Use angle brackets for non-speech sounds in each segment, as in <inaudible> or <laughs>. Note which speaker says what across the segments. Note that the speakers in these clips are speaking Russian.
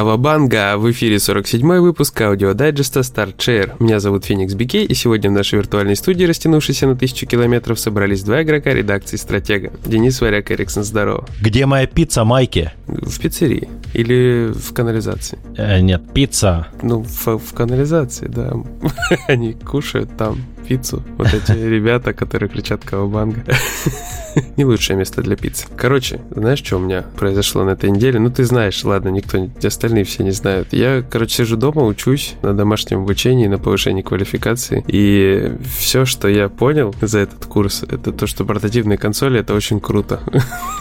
Speaker 1: Кавабанга! В эфире 47-й выпуск аудиодайджеста Start Share. Меня зовут Феникс Бикей, и сегодня в нашей виртуальной студии, растянувшейся на тысячу километров, собрались два игрока редакции «Стратега». Денис Варяк, Эриксон, здорово.
Speaker 2: Где моя пицца, Майки?
Speaker 1: В пиццерии. Или в канализации?
Speaker 2: Э, нет, пицца.
Speaker 1: Ну, в, в канализации, да. <laughs> Они кушают там пиццу. Вот <laughs> эти ребята, которые кричат «Кавабанга». <laughs> Не лучшее место для пиццы. Короче, знаешь, что у меня произошло на этой неделе? Ну, ты знаешь, ладно, никто, остальные все не знают. Я, короче, сижу дома, учусь на домашнем обучении, на повышении квалификации. И все, что я понял за этот курс, это то, что портативные консоли — это очень круто.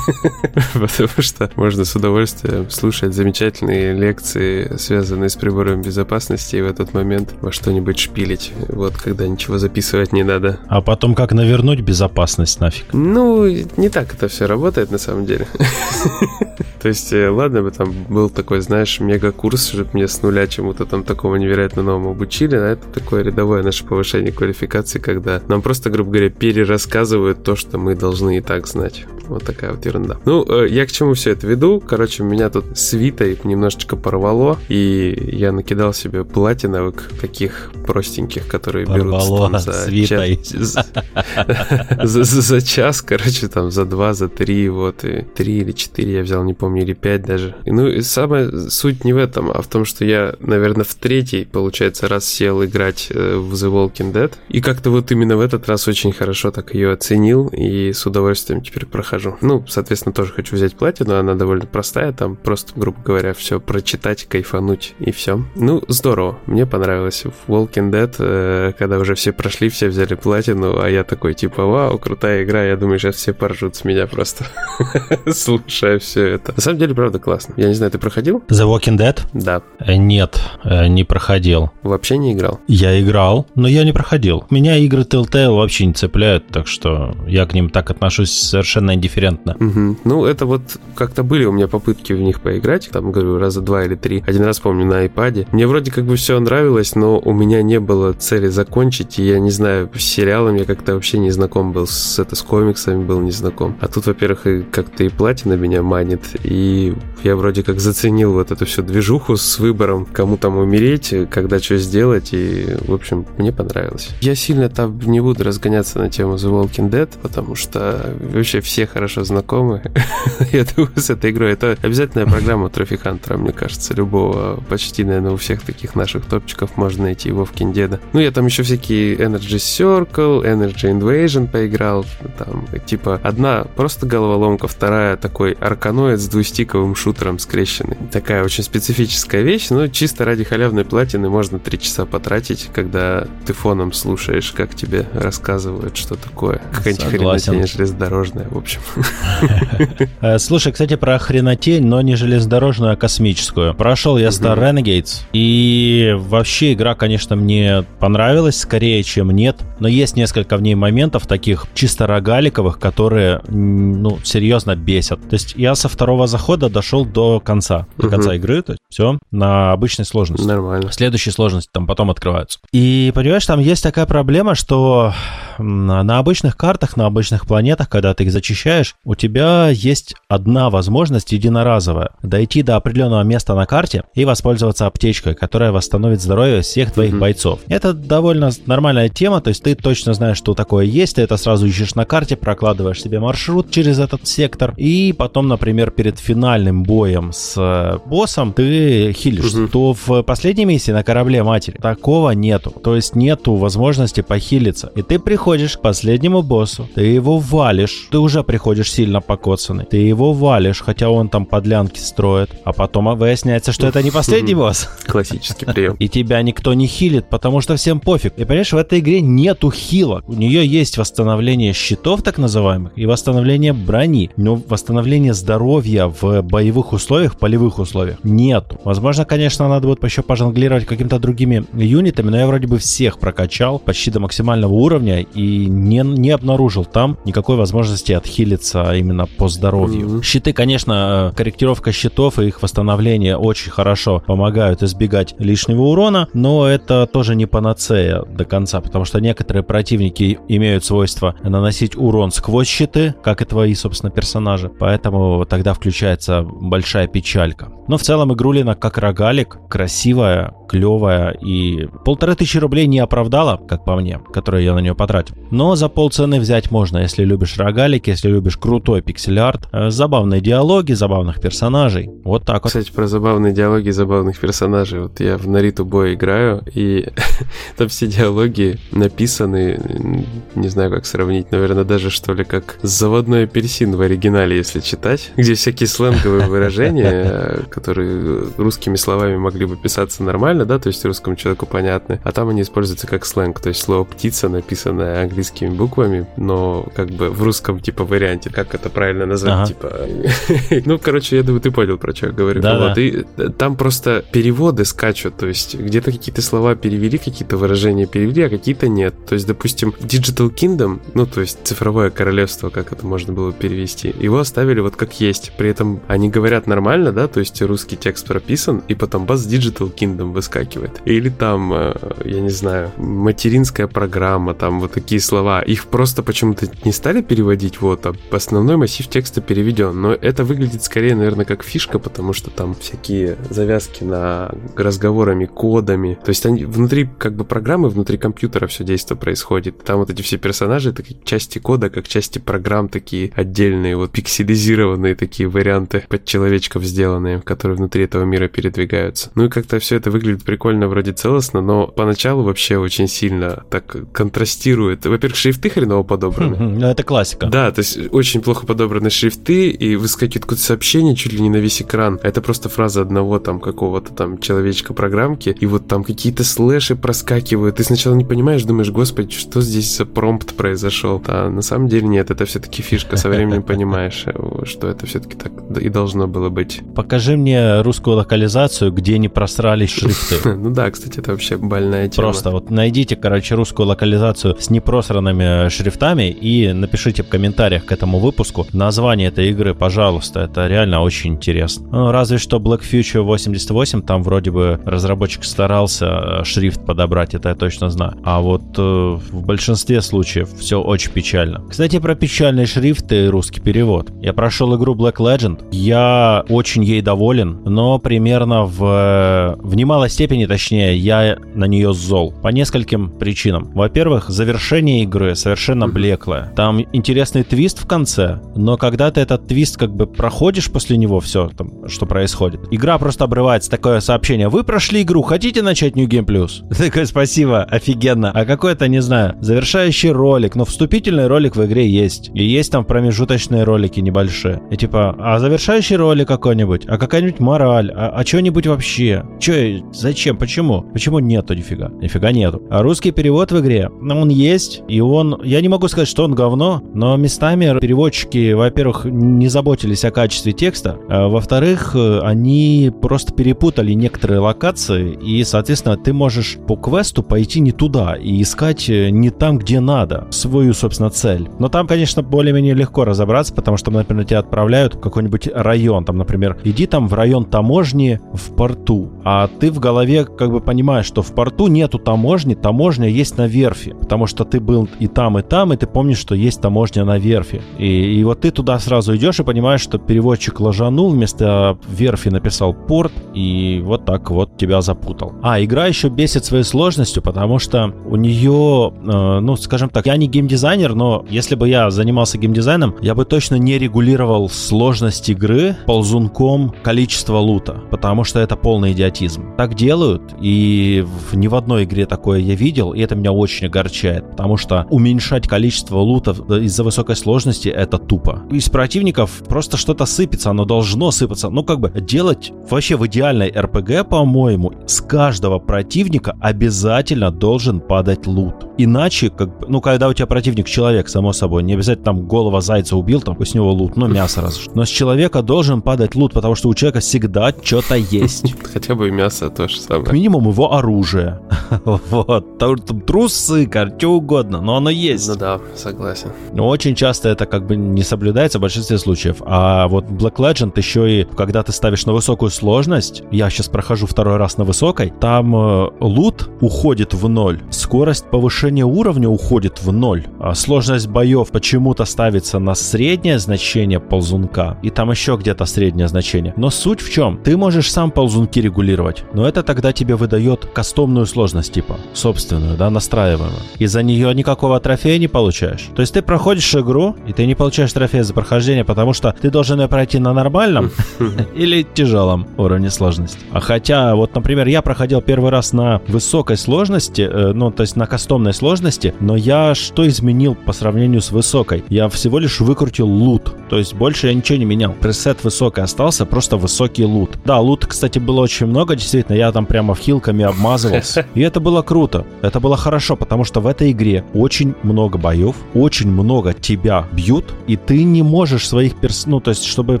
Speaker 1: <laughs> Потому что можно с удовольствием слушать замечательные лекции, связанные с прибором безопасности, и в этот момент во что-нибудь шпилить. Вот, когда ничего записывать не надо.
Speaker 2: А потом как навернуть безопасность нафиг?
Speaker 1: Ну, не так это все работает на самом деле. <laughs> То есть, э, ладно бы там был такой, знаешь, мега-курс, чтобы мне с нуля чему-то там такого невероятно новому обучили, а это такое рядовое наше повышение квалификации, когда нам просто, грубо говоря, перерассказывают то, что мы должны и так знать. Вот такая вот ерунда. Ну, э, я к чему все это веду? Короче, меня тут свитой немножечко порвало, и я накидал себе платиновых таких простеньких, которые порвало берут там, <laughs> за, свитой. Час, <laughs> за, за, за час, короче, там за два, за три, вот, и три или четыре я взял, не помню, или пять даже. И, ну, и самая суть не в этом, а в том, что я, наверное, в третий, получается, раз сел играть э, в The Walking Dead, и как-то вот именно в этот раз очень хорошо так ее оценил, и с удовольствием теперь прохожу. Ну, соответственно, тоже хочу взять платину, она довольно простая, там просто, грубо говоря, все прочитать, кайфануть, и все. Ну, здорово, мне понравилось. В Walking Dead, э, когда уже все прошли, все взяли платину, а я такой, типа, вау, крутая игра, я думаю, сейчас все поржут с меня просто, <laughs> слушая все это. На самом деле, правда, классно. Я не знаю, ты проходил?
Speaker 2: The Walking Dead?
Speaker 1: Да.
Speaker 2: Э, нет, э, не проходил.
Speaker 1: Вообще не играл?
Speaker 2: Я играл, но я не проходил. Меня игры Telltale вообще не цепляют, так что я к ним так отношусь совершенно индифферентно.
Speaker 1: Угу. Ну, это вот как-то были у меня попытки в них поиграть, там, говорю, раза два или три. Один раз, помню, на iPad. Мне вроде как бы все нравилось, но у меня не было цели закончить, и я не знаю, с сериалом я как-то вообще не знаком был, с, это, с комиксами был не знаком. А тут, во-первых, и как-то и платина меня манит, и я вроде как заценил вот эту всю движуху с выбором, кому там умереть, когда что сделать, и, в общем, мне понравилось. Я сильно там не буду разгоняться на тему The Walking Dead, потому что вообще все хорошо знакомы, <laughs> я думаю, с этой игрой. Это обязательная программа Hunter, мне кажется, любого, почти, наверное, у всех таких наших топчиков можно найти его в Киндеда. Ну, я там еще всякие Energy Circle, Energy Invasion поиграл, там, типа, одна просто головоломка, вторая такой арканоид с двустиковым шутером скрещенный. Такая очень специфическая вещь, но чисто ради халявной платины можно три часа потратить, когда ты фоном слушаешь, как тебе рассказывают, что такое. Какая-нибудь хренотень железнодорожная, в общем. <laughs>
Speaker 2: Э, слушай, кстати, про хренотень, но не железнодорожную, а космическую. Прошел я Star Renegades, и вообще игра, конечно, мне понравилась, скорее, чем нет, но есть несколько в ней моментов таких чисто рогаликовых, которые, ну, серьезно бесят. То есть я со второго захода дошел до конца, до конца игры, то есть все на обычной сложности.
Speaker 1: Нормально.
Speaker 2: Следующие сложности там потом открываются. И, понимаешь, там есть такая проблема, что на обычных картах, на обычных планетах, когда ты их зачищаешь, у тебя есть одна возможность единоразовая. Дойти до определенного места на карте и воспользоваться аптечкой, которая восстановит здоровье всех твоих mm-hmm. бойцов. Это довольно нормальная тема, то есть ты точно знаешь, что такое есть, ты это сразу ищешь на карте, прокладываешь себе маршрут через этот сектор, и потом, например, перед финальным боем с э, боссом ты хилишь. Mm-hmm. То в последней миссии на корабле матери такого нету. То есть нету возможности похилиться. И ты приходишь к последнему боссу, ты его валишь, ты уже приходишь сильно покоцанный. Ты его валишь, хотя он там подлянки строит. А потом выясняется, что это не последний босс.
Speaker 1: Классический <laughs> прием.
Speaker 2: И тебя никто не хилит, потому что всем пофиг. И понимаешь, в этой игре нету хила. У нее есть восстановление щитов, так называемых, и восстановление брони. Но восстановление здоровья в боевых условиях, полевых условиях нету. Возможно, конечно, надо будет еще пожонглировать какими-то другими юнитами, но я вроде бы всех прокачал почти до максимального уровня и не, не обнаружил там никакой возможности отхилить хилиться именно по здоровью. Mm-hmm. Щиты, конечно, э, корректировка щитов и их восстановление очень хорошо помогают избегать лишнего урона, но это тоже не панацея до конца, потому что некоторые противники имеют свойство наносить урон сквозь щиты, как и твои, собственно, персонажи, поэтому тогда включается большая печалька. Но в целом игрулина как рогалик, красивая, клевая и полторы тысячи рублей не оправдала, как по мне, которые я на нее потратил. Но за полцены взять можно, если любишь рогалик, если любишь крутой пиксель-арт, э, забавные диалоги, забавных персонажей. Вот так вот.
Speaker 1: Кстати, про забавные диалоги, забавных персонажей. Вот я в Нариту Бой играю, и <laughs> там все диалоги написаны, не знаю, как сравнить, наверное, даже что ли, как заводной апельсин в оригинале, если читать, где всякие сленговые выражения, которые русскими словами могли бы писаться нормально, да, то есть русскому человеку понятны, а там они используются как сленг, то есть слово «птица», написанное английскими буквами, но как бы в русском, типа, варианте, как это правильно назвать, ага. типа... <laughs> ну, короче, я думаю, ты понял, про что я говорю. Да, вот, да. и там просто переводы скачут, то есть где-то какие-то слова перевели, какие-то выражения перевели, а какие-то нет. То есть, допустим, Digital Kingdom, ну, то есть цифровое королевство, как это можно было перевести, его оставили вот как есть. При этом они говорят нормально, да, то есть русский текст прописан, и потом бас Digital Kingdom выскакивает. Или там, э, я не знаю, материнская программа, там вот такие слова. Их просто почему-то не стали переводить, вот, а основной массив текста переведен. Но это выглядит скорее, наверное, как фишка, потому что там всякие завязки на разговорами, кодами. То есть они внутри как бы программы, внутри компьютера все действие происходит. Там вот эти все персонажи, это как части кода, как части программ такие отдельные, вот пикселизированные такие варианты под человечков сделанные, которые внутри этого мира передвигаются. Ну и как-то все это выглядит прикольно, вроде целостно, но поначалу вообще очень сильно так контрастирует. Во-первых, шрифты хреново подобраны.
Speaker 2: Ну это классика.
Speaker 1: Да, то есть очень плохо подобраны шрифты, и выскакивает какое-то сообщение чуть ли не на весь экран. Это просто фраза одного там какого-то там человечка программки, и вот там какие-то слэши проскакивают. Ты сначала не понимаешь, думаешь, господи, что здесь за промпт произошел? А на самом деле нет, это все-таки фишка. Со временем понимаешь, э, что это все-таки так и должно было быть.
Speaker 2: Покажи мне русскую локализацию, где не просрались шрифты. <laughs>
Speaker 1: Ну да, кстати, это вообще больная тема.
Speaker 2: Просто вот найдите, короче, русскую локализацию с непросранными шрифтами и напишите в комментариях к этому выпуску название этой игры, пожалуйста. Это реально очень интересно. Ну, разве что Black Future 88, там вроде бы разработчик старался э, шрифт подобрать, это я точно знаю. А вот э, в большинстве случаев все очень печально. Кстати, про печальные шрифты и русский перевод. Я прошел игру Black Legend. Я очень ей доволен, но примерно в, в немалой степени, точнее, я на нее зол. По нескольким причинам. Во-первых, завершение игры совершенно блеклое. Там интересный твист в конце, но когда ты этот твист как бы проходишь после него все, там, что происходит, игра просто обрывается. Такое сообщение. Вы прошли игру, хотите начать New Game Plus? <laughs> Такое спасибо, офигенно. А какой-то, не знаю, завершающий ролик, но вступительный ролик в игре есть. И есть там промежуточные ролики небольшие. И типа, а завершающий ролик какой-нибудь? А какая-нибудь мораль? А, а что-нибудь вообще? Че, зачем? Почему? Почему нету нифига? Нифига нету. А русский перевод в игре, он есть, и он... Я не могу сказать, что он говно, но местами переводчики, во-первых, не заботились о качестве текста, а во-вторых, они просто перепутали некоторые локации, и, соответственно, ты можешь по квесту пойти не туда и искать не там, где надо, свою, собственно, цель. Но там, конечно, более-менее легко разобраться, потому что, например, тебя отправляют в какой-нибудь район, там, например, иди там в район таможни в порту, а ты в голове как бы понимаешь, что в порту нету таможни, таможня есть на верфи, потому что ты был и там, и там, и ты помнишь, что есть таможня на верфи. И, и вот ты туда сразу идешь и понимаешь, что переводчик ложанул, вместо верфи написал порт, и вот так вот тебя запутал. А, игра еще бесит своей сложностью, потому что у нее, э, ну, скажем так, я не геймдизайнер, но если бы я занимался геймдизайном, я бы точно не регулировал сложность игры ползунком количества лута, потому что это полный идиотизм. Так делают, и в, ни в одной игре такое я видел, и это меня очень огорчает, потому что уменьшать количество лута из-за высокой сложности это тупо. Из противников просто что-то сыпется, оно должно сыпаться. Ну, как бы делать вообще в идеальной РПГ, по-моему, с каждого противника обязательно должен падать лут. Иначе, как бы, ну, когда у тебя противник человек, само собой, не обязательно там голова зайца убил, там с него лут, ну, мясо раз. Но с человека должен падать лут, потому что у человека всегда что-то есть. <laughs>
Speaker 1: Хотя бы мясо то же самое.
Speaker 2: К минимум его оружие. <laughs> Вот. Трусы, что угодно, но оно есть.
Speaker 1: Ну да, согласен.
Speaker 2: Очень часто это это как бы не соблюдается в большинстве случаев. А вот Black Legend еще и, когда ты ставишь на высокую сложность, я сейчас прохожу второй раз на высокой, там э, лут уходит в ноль, скорость повышения уровня уходит в ноль, а сложность боев почему-то ставится на среднее значение ползунка, и там еще где-то среднее значение. Но суть в чем? Ты можешь сам ползунки регулировать, но это тогда тебе выдает кастомную сложность, типа, собственную, да, настраиваемую. И за нее никакого трофея не получаешь. То есть ты проходишь игру, и ты не получаешь трофея за прохождение, потому что ты должен ее пройти на нормальном <laughs> или тяжелом уровне сложности. А хотя, вот, например, я проходил первый раз на высокой сложности, э, ну, то есть на кастомной сложности, но я что изменил по сравнению с высокой? Я всего лишь выкрутил лут, то есть больше я ничего не менял. Пресет высокий остался, просто высокий лут. Да, лут, кстати, было очень много, действительно, я там прямо в хилками обмазывался. <laughs> И это было круто, это было хорошо, потому что в этой игре очень много боев, очень много тебя бьют, и ты не можешь своих перс... Ну, то есть, чтобы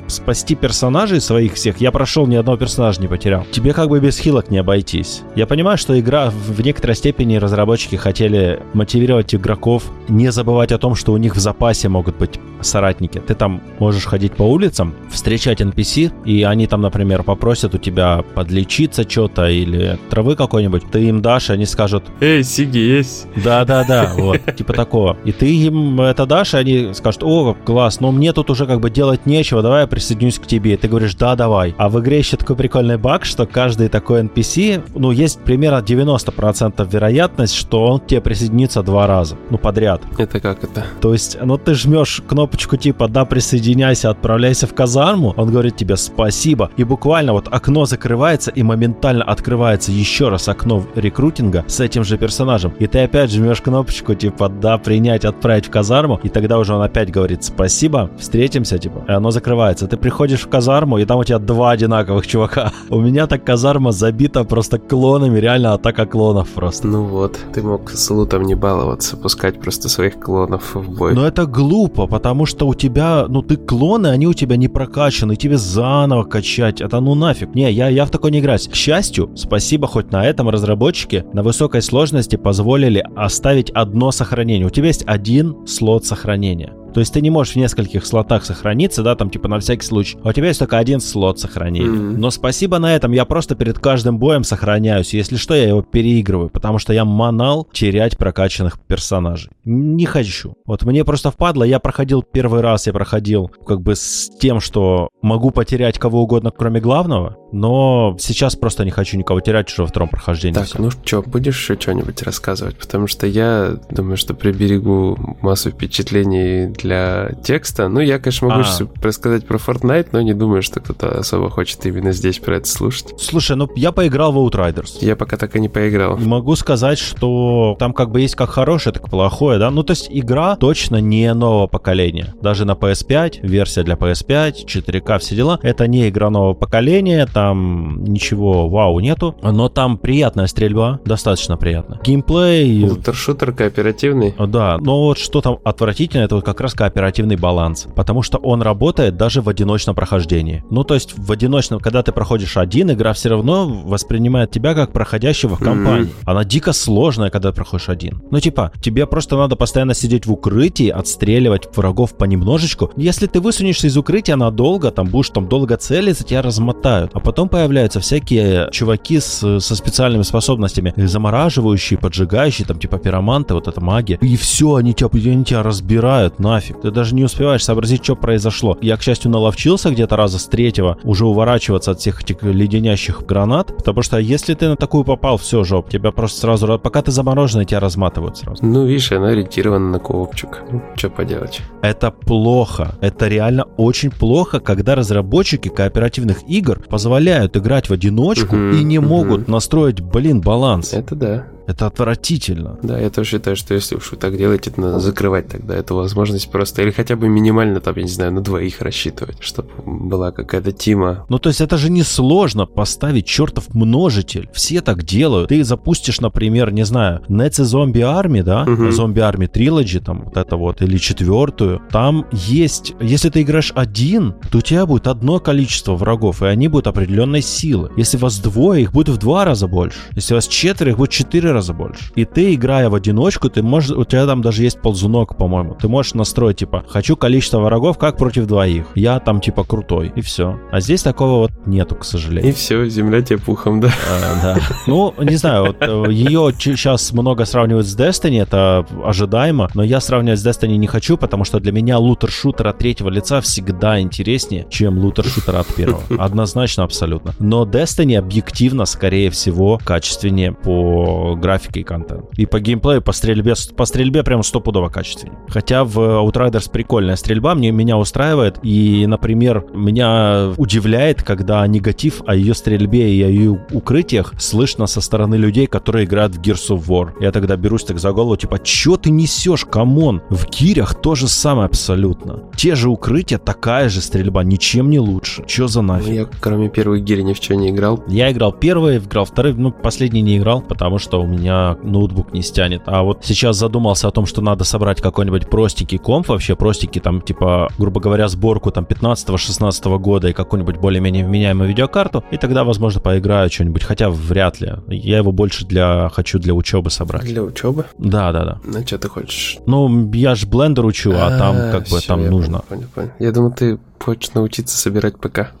Speaker 2: спасти персонажей своих всех, я прошел ни одного персонажа не потерял. Тебе как бы без хилок не обойтись. Я понимаю, что игра в некоторой степени разработчики хотели мотивировать игроков не забывать о том, что у них в запасе могут быть соратники. Ты там можешь ходить по улицам, встречать NPC, и они там, например, попросят у тебя подлечиться что-то или травы какой-нибудь. Ты им дашь, и они скажут...
Speaker 1: Эй, Сиги, есть?
Speaker 2: Да-да-да, <laughs> вот, типа такого. И ты им это дашь, и они скажут, о, класс, но мне тут уже как бы делать нечего, давай я присоединюсь к тебе. И ты говоришь, да, давай. А в игре еще такой прикольный баг, что каждый такой NPC, ну, есть примерно 90% вероятность, что он к тебе присоединится два раза, ну, подряд.
Speaker 1: Это как это?
Speaker 2: То есть, ну, ты жмешь кнопочку типа «да, присоединяйся, отправляйся в казарму», он говорит тебе «спасибо», и буквально вот окно закрывается, и моментально открывается еще раз окно рекрутинга с этим же персонажем, и ты опять жмешь кнопочку типа «да, принять, отправить в казарму», и тогда уже он опять говорит «спасибо, встретимся», типа, и оно закрывается. Ты приходишь в казарму, и там у тебя два одинаковых чувака. <laughs> У меня так казарма забита просто клонами, реально атака клонов просто.
Speaker 1: Ну вот, ты мог с лутом не баловаться, пускать просто своих клонов в бой.
Speaker 2: Но это глупо, потому что у тебя, ну ты клоны, они у тебя не прокачаны, тебе заново качать, это ну нафиг. Не, я, я в такой не играюсь. К счастью, спасибо хоть на этом разработчики на высокой сложности позволили оставить одно сохранение. У тебя есть один слот сохранения. То есть ты не можешь в нескольких слотах сохраниться, да, там типа на всякий случай. А у тебя есть только один слот сохранения. Mm-hmm. Но спасибо на этом, я просто перед каждым боем сохраняюсь. Если что, я его переигрываю, потому что я манал терять прокачанных персонажей. Не хочу. Вот мне просто впадло, я проходил первый раз, я проходил как бы с тем, что могу потерять кого угодно, кроме главного, но сейчас просто не хочу никого терять уже во втором прохождении.
Speaker 1: Так, все. ну что, будешь еще что-нибудь рассказывать? Потому что я думаю, что приберегу массу впечатлений для текста. Ну, я, конечно, могу а. рассказать про Fortnite, но не думаю, что кто-то особо хочет именно здесь про это слушать.
Speaker 2: Слушай, ну я поиграл в Outriders.
Speaker 1: Я пока так и не поиграл.
Speaker 2: Могу сказать, что там как бы есть как хорошее, так и плохое, да? Ну, то есть игра точно не нового поколения. Даже на PS5, версия для PS5, 4К, все дела. Это не игра нового поколения, там ничего вау нету, но там приятная стрельба, достаточно приятно. Геймплей...
Speaker 1: Лутер-шутер кооперативный?
Speaker 2: Да, но вот что там отвратительно, это вот как раз раз кооперативный баланс, потому что он работает даже в одиночном прохождении. Ну, то есть в одиночном, когда ты проходишь один, игра все равно воспринимает тебя как проходящего в компании. Mm-hmm. Она дико сложная, когда ты проходишь один. Ну, типа, тебе просто надо постоянно сидеть в укрытии, отстреливать врагов понемножечку. Если ты высунешься из укрытия надолго, там будешь там долго целиться, тебя размотают. А потом появляются всякие чуваки с, со специальными способностями, замораживающие, поджигающие, там типа пироманты, вот эта магия. И все, они тебя, они тебя разбирают нафиг нафиг. Ты даже не успеваешь сообразить, что произошло. Я, к счастью, наловчился где-то раза с третьего уже уворачиваться от всех этих леденящих гранат, потому что если ты на такую попал, все, жоп, тебя просто сразу, пока ты замороженный, тебя разматывают сразу.
Speaker 1: Ну, видишь, она ориентирована на коопчик. Ну, что поделать.
Speaker 2: Это плохо. Это реально очень плохо, когда разработчики кооперативных игр позволяют играть в одиночку угу, и не угу. могут настроить, блин, баланс.
Speaker 1: Это да.
Speaker 2: Это отвратительно.
Speaker 1: Да, я тоже считаю, что если уж вы так делаете, то надо закрывать тогда эту возможность просто. Или хотя бы минимально, там, я не знаю, на двоих рассчитывать, чтобы была какая-то тима.
Speaker 2: Ну, то есть это же не сложно поставить чертов множитель. Все так делают. Ты запустишь, например, не знаю, Netsi Zombie Army, да? Угу. Zombie Army Trilogy, там, вот это вот, или четвертую. Там есть, если ты играешь один, то у тебя будет одно количество врагов, и они будут определенной силы. Если вас двое, их будет в два раза больше. Если вас четверо, их будет четыре раза больше. И ты, играя в одиночку, ты можешь, у тебя там даже есть ползунок, по-моему. Ты можешь настроить, типа, хочу количество врагов как против двоих. Я там, типа, крутой. И все. А здесь такого вот нету, к сожалению.
Speaker 1: И все, земля тебе пухом, да?
Speaker 2: А, да. Ну, не знаю, вот э, ее сейчас много сравнивают с Destiny, это ожидаемо, но я сравнивать с Destiny не хочу, потому что для меня лутер-шутер от третьего лица всегда интереснее, чем лутер-шутер от первого. Однозначно, абсолютно. Но Destiny объективно, скорее всего, качественнее по графике и контенту. И по геймплею, по стрельбе, по стрельбе прям стопудово качественнее. Хотя в Outriders прикольная стрельба, мне, меня устраивает. И, например, меня удивляет, когда негатив о ее стрельбе и о ее укрытиях слышно со стороны людей, которые играют в Gears of War. Я тогда берусь так за голову, типа, чё ты несешь, come on? В гирях то же самое абсолютно. Те же укрытия, такая же стрельба, ничем не лучше. Чё за нафиг?
Speaker 1: Ну, я кроме первой гири ни в чем не играл.
Speaker 2: Я играл первый, играл второй, ну, последний не играл, потому что у меня ноутбук не стянет. А вот сейчас задумался о том, что надо собрать какой-нибудь простенький комп, вообще простенький, там, типа, грубо говоря, сборку там 15-16 года и какую-нибудь более-менее вменяемую видеокарту, и тогда, возможно, поиграю что-нибудь, хотя вряд ли. Я его больше для хочу для учебы собрать.
Speaker 1: Для учебы?
Speaker 2: Да, да, да.
Speaker 1: На что ты хочешь?
Speaker 2: Ну, я же блендер учу, а, там как бы там нужно.
Speaker 1: Понял, понял. Я думал, ты хочешь научиться собирать ПК.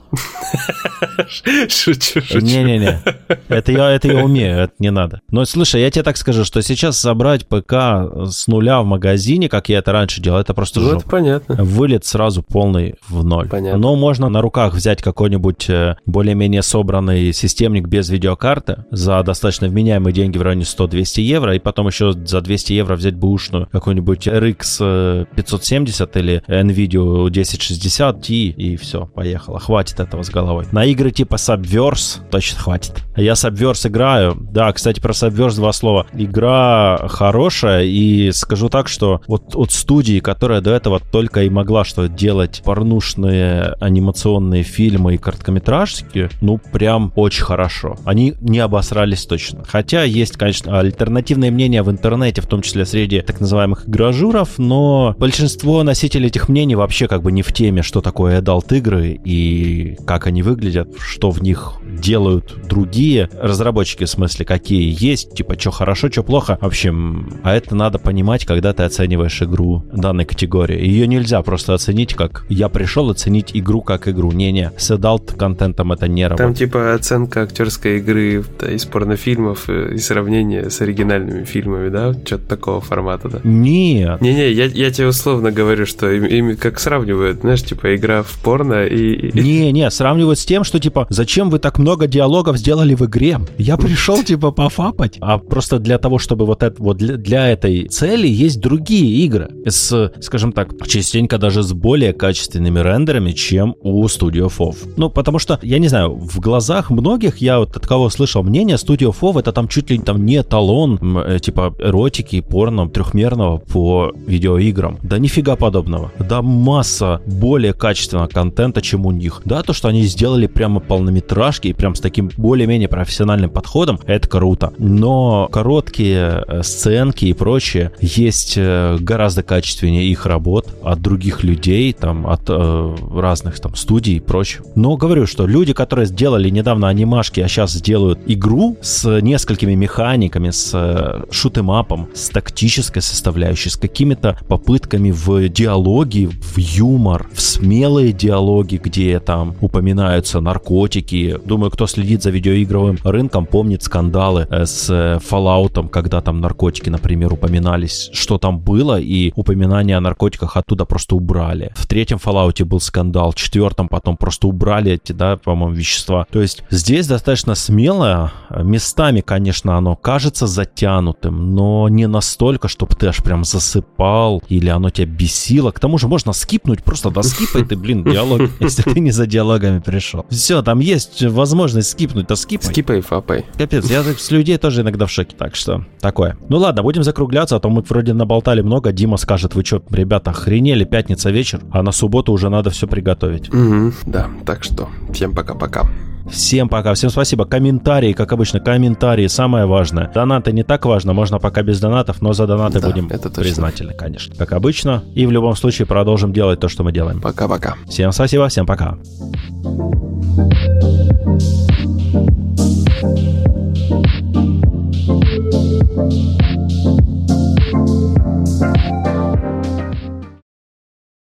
Speaker 1: Шучу, шучу.
Speaker 2: Не-не-не, это я, это я умею, это не надо. Но слушай, я тебе так скажу, что сейчас собрать ПК с нуля в магазине, как я это раньше делал, это просто
Speaker 1: Ну, это
Speaker 2: жопа.
Speaker 1: понятно.
Speaker 2: Вылет сразу полный в ноль.
Speaker 1: Понятно.
Speaker 2: Но можно на руках взять какой-нибудь э, более-менее собранный системник без видеокарты за достаточно вменяемые деньги в районе 100-200 евро, и потом еще за 200 евро взять бэушную какой-нибудь RX э, 570 или NVIDIA 1060 Ti, и все, поехало. Хватит этого с головой. На игры типа Subverse точно хватит. Я Subverse играю. Да, кстати, про Subverse два слова. Игра хорошая, и скажу так, что вот от студии, которая до этого только и могла что делать порнушные анимационные фильмы и короткометражки, ну, прям очень хорошо. Они не обосрались точно. Хотя есть, конечно, альтернативные мнения в интернете, в том числе среди так называемых игражуров, но большинство носителей этих мнений вообще как бы не в теме, что такое adult игры и как они выглядят, что в них делают другие разработчики, в смысле, какие есть, типа, что хорошо, что плохо. В общем, а это надо понимать, когда ты оцениваешь игру данной категории. Ее нельзя просто оценить как «я пришел оценить игру как игру». Не-не, с adult контентом это не
Speaker 1: Там
Speaker 2: работает.
Speaker 1: типа оценка актерской игры да, из порнофильмов э, и сравнение с оригинальными фильмами, да? Что-то такого формата, да?
Speaker 2: Нет.
Speaker 1: Не-не, я, я тебе условно говорю, что им, им как сравнивают, знаешь, типа игра в порно и...
Speaker 2: Не-не, сравнивают с тем, что типа, зачем вы так много диалогов сделали в игре? Я пришел типа пофапать. А просто для того, чтобы вот это вот для, для этой цели есть другие игры с, скажем так, частенько даже с более качественными рендерами, чем у Studio FOV. Ну, потому что, я не знаю, в глазах многих я вот от кого слышал мнение, Studio FOV это там чуть ли там не эталон м, э, типа эротики и порно трехмерного по видеоиграм. Да нифига подобного. Да масса более качественного контента, чем у них. Да, то, что они сделали прямо полнометражки и прям с таким более-менее профессиональным подходом, это круто. Но короткие э, сценки и прочее есть э, гораздо качественнее их работ от других людей, там, от э, разных там студий и прочее. Но говорю, что люди, которые сделали недавно анимашки, а сейчас сделают игру с несколькими механиками, с э, шутемапом, с тактической составляющей, с какими-то попытками в диалоги, в юмор, в смелые диалоги, где там упоминаются наркотики. Думаю, кто следит за видеоигровым рынком, помнит скандалы э, с э, Fallout, когда там наркотики, например, упоминались, что там было, и упоминания о наркотиках оттуда просто убрали. В третьем Fallout был скандал, в четвертом потом просто убрали эти, да, по-моему, вещества. То есть здесь достаточно смело, местами, конечно, оно кажется затянутым, но не настолько, чтобы ты аж прям засыпал или оно тебя бесило. К тому же можно скипнуть, просто доскипай ты, блин, диалог, <laughs> если ты не за диалогами пришел. Все, там есть возможность скипнуть, то скипай.
Speaker 1: Скипай, фапай.
Speaker 2: Капец, я с людей тоже иногда в шоке, так что такое. Ну ладно, будем закругляться, а то мы вроде наболтали много. Дима скажет, вы что, ребята, охренели, пятница вечер, а на субботу уже надо все приготовить.
Speaker 1: Мгм, да, так что всем пока-пока.
Speaker 2: Всем пока, всем спасибо. Комментарии, как обычно, комментарии, самое важное. Донаты не так важно, можно пока без донатов, но за донаты
Speaker 1: да,
Speaker 2: будем
Speaker 1: это
Speaker 2: признательны, конечно. Как обычно. И в любом случае продолжим делать то, что мы делаем.
Speaker 1: Пока-пока.
Speaker 2: Всем спасибо, всем пока.